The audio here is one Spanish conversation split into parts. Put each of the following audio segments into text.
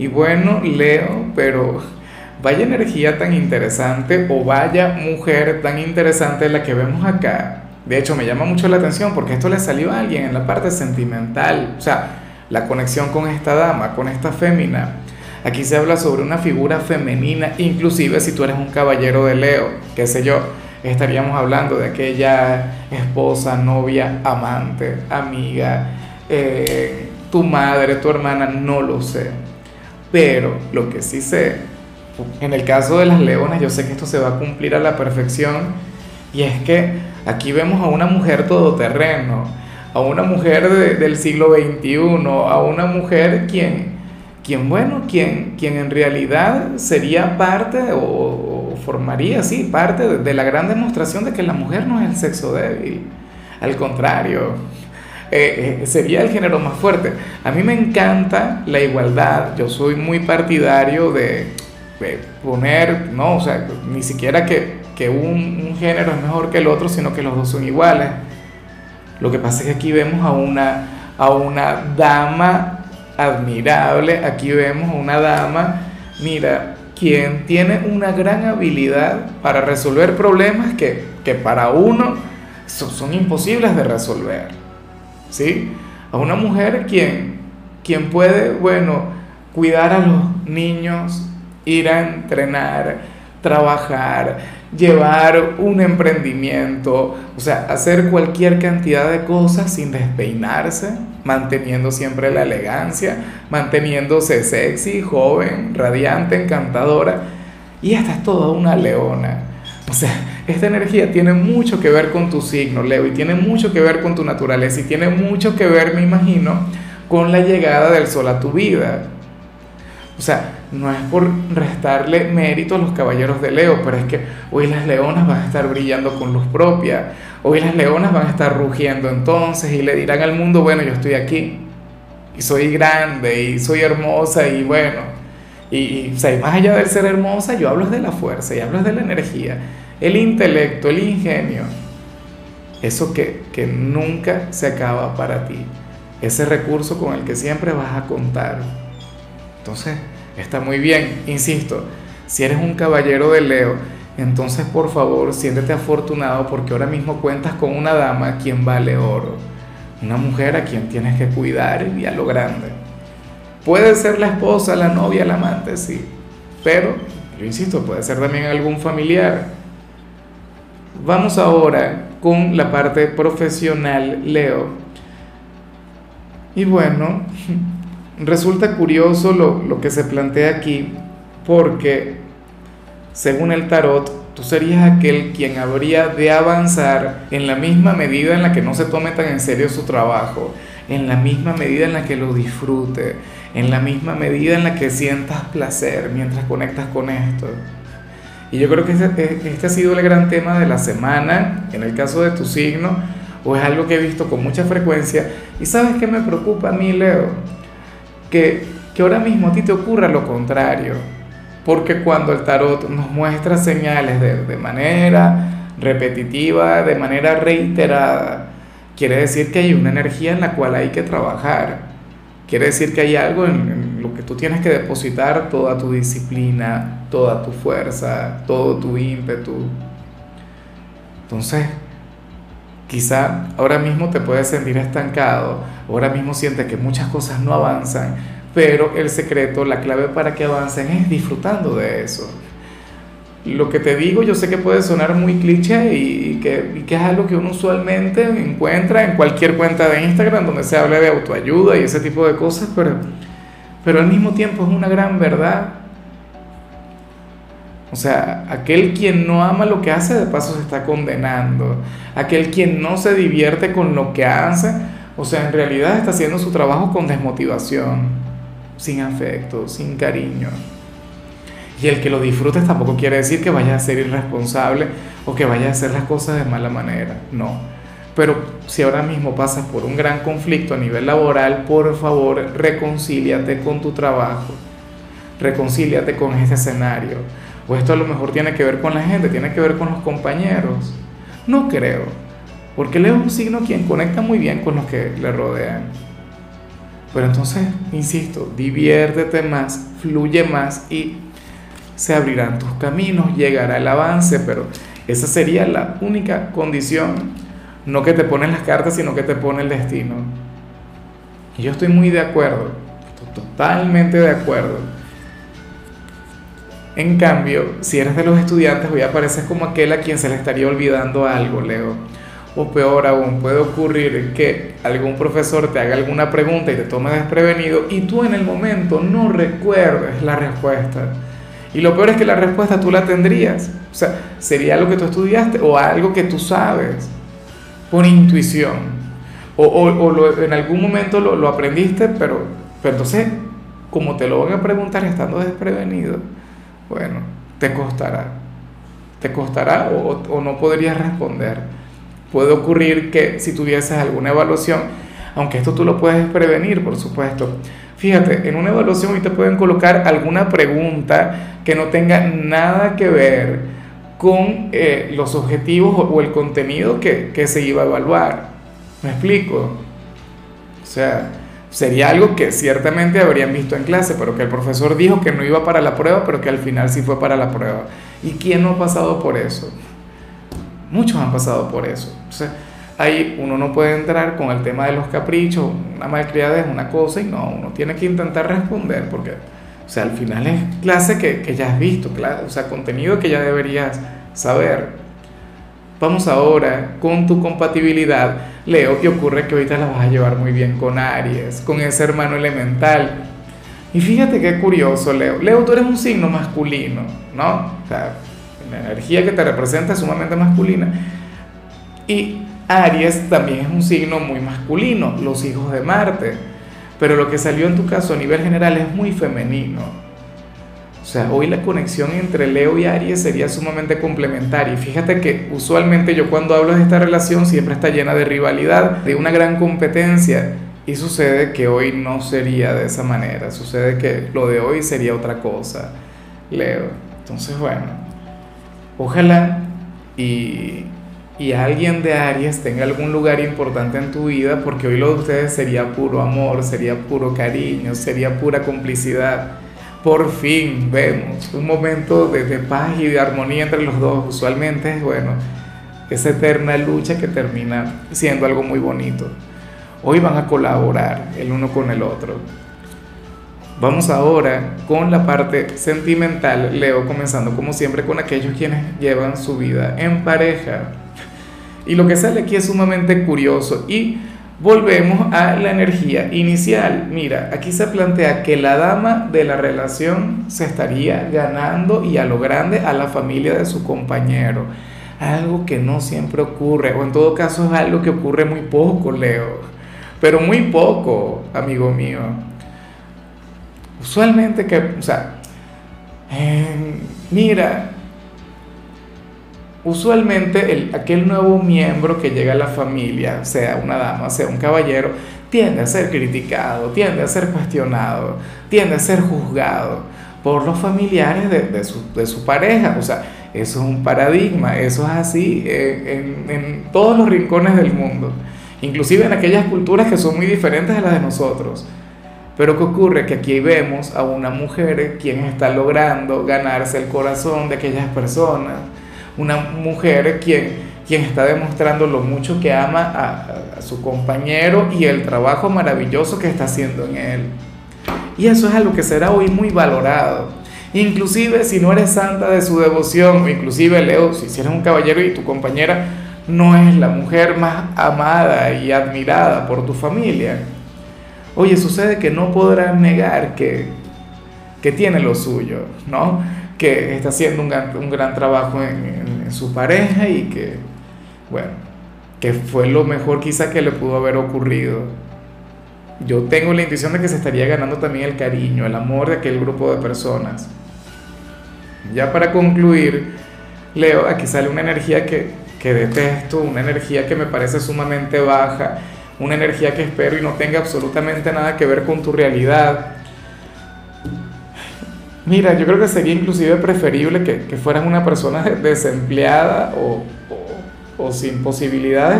Y bueno, Leo, pero vaya energía tan interesante o vaya mujer tan interesante la que vemos acá. De hecho, me llama mucho la atención porque esto le salió a alguien en la parte sentimental, o sea, la conexión con esta dama, con esta fémina. Aquí se habla sobre una figura femenina, inclusive si tú eres un caballero de Leo, qué sé yo, estaríamos hablando de aquella esposa, novia, amante, amiga, eh, tu madre, tu hermana, no lo sé pero lo que sí sé, en el caso de las leonas, yo sé que esto se va a cumplir a la perfección. Y es que aquí vemos a una mujer todoterreno, a una mujer del siglo XXI, a una mujer quien, quien bueno, quien, quien en realidad sería parte o, formaría, sí, parte de, de la gran demostración de que la mujer no es el sexo débil. Al contrario, eh, eh, sería el género más fuerte. A mí me encanta la igualdad, yo soy muy partidario de, poner, no, o sea, ni siquiera que, un, género es mejor que el otro, sino que los dos son iguales. Lo que pasa es que aquí vemos a una, a una dama admirable, aquí vemos a una dama, mira, quien tiene una gran habilidad para resolver problemas que, para uno son imposibles de resolver. ¿Sí? A una mujer quien, quien puede, bueno, cuidar a los niños, ir a entrenar, trabajar, llevar un emprendimiento, o sea, hacer cualquier cantidad de cosas sin despeinarse, manteniendo siempre la elegancia, manteniéndose sexy, joven, radiante, encantadora. Y esta es toda una leona. O sea, esta energía tiene mucho que ver con tu signo, Leo, y tiene mucho que ver con tu naturaleza, y tiene mucho que ver, me imagino, con la llegada del sol a tu vida. O sea, no es por restarle mérito a los caballeros de Leo, pero es que hoy las leonas van a estar brillando con luz propia, hoy las leonas van a estar rugiendo entonces y le dirán al mundo, bueno, yo estoy aquí, y soy grande, y soy hermosa, y bueno, y, más allá del ser hermosa, yo hablo de la fuerza y hablo de la energía, el intelecto, el ingenio, eso que, que nunca se acaba para ti, ese recurso con el que siempre vas a contar. Entonces, está muy bien, insisto, si eres un caballero de Leo, entonces por favor siéntete afortunado porque ahora mismo cuentas con una dama quien vale oro, una mujer a quien tienes que cuidar y a lo grande. Puede ser la esposa, la novia, la amante, sí. Pero, yo insisto, puede ser también algún familiar. Vamos ahora con la parte profesional, Leo. Y bueno, resulta curioso lo, lo que se plantea aquí, porque según el tarot, tú serías aquel quien habría de avanzar en la misma medida en la que no se tome tan en serio su trabajo, en la misma medida en la que lo disfrute, en la misma medida en la que sientas placer mientras conectas con esto. Y yo creo que este, este, ha sido el gran tema de la semana, en el caso de tu signo, o es algo que he visto con mucha frecuencia. Y sabes qué me preocupa a mí, Leo? Que, que ahora mismo a ti te ocurra lo contrario. Porque cuando el tarot nos muestra señales de, de manera repetitiva, de manera reiterada, quiere decir que hay una energía en la cual hay que trabajar Quiere decir que hay algo en, lo que tú tienes que depositar toda tu disciplina, toda tu fuerza, todo tu ímpetu. Entonces, quizá ahora mismo te puedes sentir estancado, ahora mismo sientes que muchas cosas no avanzan, pero el secreto, la clave para que avancen es disfrutando de eso lo que te digo yo sé que puede sonar muy cliché y, que, es algo que uno usualmente encuentra en cualquier cuenta de Instagram donde se habla de autoayuda y ese tipo de cosas, pero, pero al mismo tiempo es una gran verdad. O sea, aquel quien no ama lo que hace de paso se está condenando. Aquel quien no se divierte con lo que hace, o sea, en realidad está haciendo su trabajo con desmotivación, sin afecto, sin cariño. Y el que lo disfrutes tampoco quiere decir que vayas a ser irresponsable o que vayas a hacer las cosas de mala manera, no. Pero si ahora mismo pasas por un gran conflicto a nivel laboral, por favor, reconcíliate con tu trabajo, reconcíliate con este escenario. O esto a lo mejor tiene que ver con la gente, tiene que ver con los compañeros. No creo, porque Leo es un signo quien conecta muy bien con los que le rodean. Pero entonces, insisto, diviértete más, fluye más y se abrirán tus caminos, llegará el avance, pero esa sería la única condición, no que te ponen las cartas, sino que te pone el destino. Y yo estoy muy de acuerdo, totalmente de acuerdo. En cambio, si eres de los estudiantes, hoy apareces como aquel a quien se le estaría olvidando algo, Leo. O peor aún, puede ocurrir que algún profesor te haga alguna pregunta y te tome desprevenido y tú en el momento no recuerdes la respuesta. Y lo peor es que la respuesta tú la tendrías. O sea, sería algo que tú estudiaste o algo que tú sabes por intuición. O, o, en algún momento lo, lo aprendiste, pero, pero entonces, como te lo van a preguntar estando desprevenido, bueno, te costará. Te costará o, o no podrías responder. Puede ocurrir que si tuvieses alguna evaluación, aunque esto tú lo puedes prevenir, por supuesto. Fíjate, en una evaluación hoy te pueden colocar alguna pregunta que no tenga nada que ver con eh, los objetivos o, el contenido que, que se iba a evaluar. ¿Me explico? O sea, sería algo que ciertamente habrían visto en clase, pero que el profesor dijo que no iba para la prueba, pero que al final sí fue para la prueba. ¿Y quién no ha pasado por eso? Muchos han pasado por eso. O sea, ahí uno no puede entrar con el tema de los caprichos, una malcriada es una cosa y no, uno tiene que intentar responder porque o sea, al final es clase que, que ya has visto, claro, o sea, contenido que ya deberías saber. Vamos ahora con tu compatibilidad. Leo, que ocurre que ahorita la vas a llevar muy bien con Aries, con ese hermano elemental. Y fíjate qué curioso, Leo. Leo, tú eres un signo masculino, ¿no? O sea, la energía que te representa es sumamente masculina. Y Aries también es un signo muy masculino, los hijos de Marte pero lo que salió en tu caso a nivel general es muy femenino. O sea, hoy la conexión entre Leo y Aries sería sumamente complementaria. Y fíjate que usualmente yo cuando hablo de esta relación siempre está llena de rivalidad, de una gran competencia. Y sucede que hoy no sería de esa manera. Sucede que lo de hoy sería otra cosa, Leo. Entonces, bueno, ojalá y, y alguien de Aries tenga algún lugar importante en tu vida, porque hoy lo de ustedes sería puro amor, sería puro cariño, sería pura complicidad. Por fin vemos un momento de, paz y de armonía entre los dos. Usualmente es bueno, esa eterna lucha que termina siendo algo muy bonito. Hoy van a colaborar el uno con el otro. Vamos ahora con la parte sentimental, Leo, comenzando como siempre con aquellos quienes llevan su vida en pareja. Y lo que sale aquí es sumamente curioso y volvemos a la energía inicial. Mira, aquí se plantea que la dama de la relación se estaría ganando y a lo grande a la familia de su compañero. Algo que no siempre ocurre, o en todo caso es algo que ocurre muy poco, Leo. Pero muy poco, amigo mío. Usualmente que, o sea, mira, Usualmente el, aquel nuevo miembro que llega a la familia, sea una dama, sea un caballero, tiende a ser criticado, tiende a ser cuestionado, tiende a ser juzgado por los familiares de, su, pareja. O sea, eso es un paradigma, eso es así en, en todos los rincones del mundo, inclusive en aquellas culturas que son muy diferentes a las de nosotros. Pero ¿qué ocurre? Que aquí vemos a una mujer quien está logrando ganarse el corazón de aquellas personas una mujer quien, quien está demostrando lo mucho que ama a, su compañero y el trabajo maravilloso que está haciendo en él. Y eso es algo que será hoy muy valorado. Inclusive si no eres santa de su devoción, o inclusive Leo, si eres un caballero y tu compañera no es la mujer más amada y admirada por tu familia, oye, sucede que no podrás negar que, que tiene lo suyo, ¿no? Que está haciendo un gran, un gran trabajo en, su pareja y que, bueno, que fue lo mejor quizá que le pudo haber ocurrido. Yo tengo la intuición de que se estaría ganando también el cariño, el amor de aquel grupo de personas. Ya para concluir, Leo, aquí sale una energía que, que detesto, una energía que me parece sumamente baja, una energía que espero y no tenga absolutamente nada que ver con tu realidad. Mira, yo creo que sería inclusive preferible que, que fueras una persona desempleada o, o, o sin posibilidades,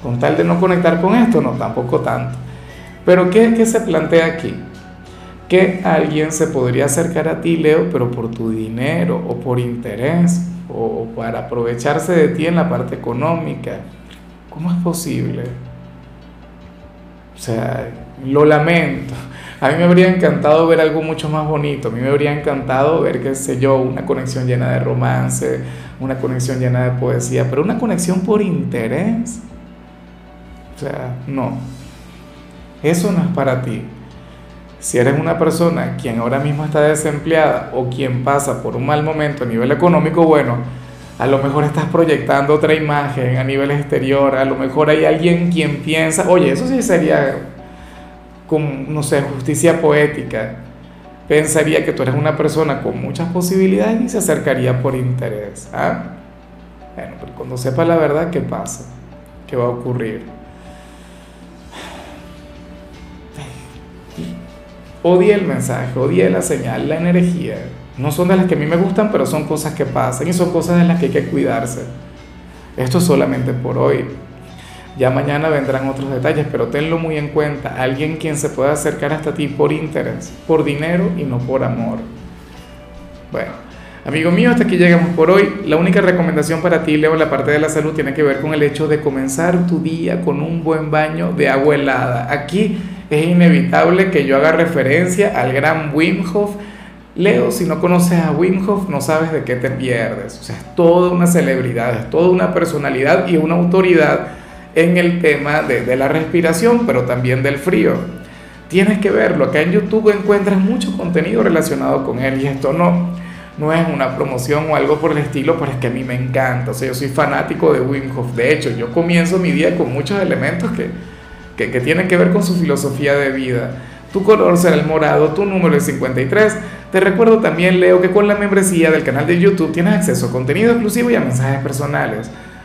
con tal de no conectar con esto, no, tampoco tanto. Pero ¿qué, qué se plantea aquí? Que alguien se podría acercar a ti, Leo, pero por tu dinero o por interés o para aprovecharse de ti en la parte económica. ¿Cómo es posible? O sea, lo lamento. A mí me habría encantado ver algo mucho más bonito. A mí me habría encantado ver, qué sé yo, una conexión llena de romance, una conexión llena de poesía, pero una conexión por interés. O sea, no. Eso no es para ti. Si eres una persona quien ahora mismo está desempleada o quien pasa por un mal momento a nivel económico, bueno, a lo mejor estás proyectando otra imagen a nivel exterior, a lo mejor hay alguien quien piensa, oye, eso sí sería con, no sé, justicia poética. Pensaría que tú eres una persona con muchas posibilidades y se acercaría por interés. ¿ah? Bueno, pero cuando sepa la verdad, ¿qué pasa? ¿Qué va a ocurrir? Odie el mensaje, odie la señal, la energía. No son de las que a mí me gustan, pero son cosas que pasan y son cosas de las que hay que cuidarse. Esto es solamente por hoy. Ya mañana vendrán otros detalles, pero tenlo muy en cuenta. Alguien quien se pueda acercar hasta ti por interés, por dinero y no por amor. Bueno, amigo mío, hasta aquí llegamos por hoy. La única recomendación para ti, Leo, en la parte de la salud tiene que ver con el hecho de comenzar tu día con un buen baño de agua helada. Aquí es inevitable que yo haga referencia al gran Wim Hof. Leo, si no conoces a Wim Hof, no sabes de qué te pierdes. O sea, es toda una celebridad, es toda una personalidad y una autoridad en el tema de, la respiración, pero también del frío. Tienes que verlo. Acá en YouTube encuentras mucho contenido relacionado con él y esto no, no es una promoción o algo por el estilo, pero es que a mí me encanta. O sea, yo soy fanático de Wim Hof. De hecho, yo comienzo mi día con muchos elementos que que, que tienen que ver con su filosofía de vida. Tu color será el morado, tu número es 53. Te recuerdo también, Leo, que con la membresía del canal de YouTube tienes acceso a contenido exclusivo y a mensajes personales.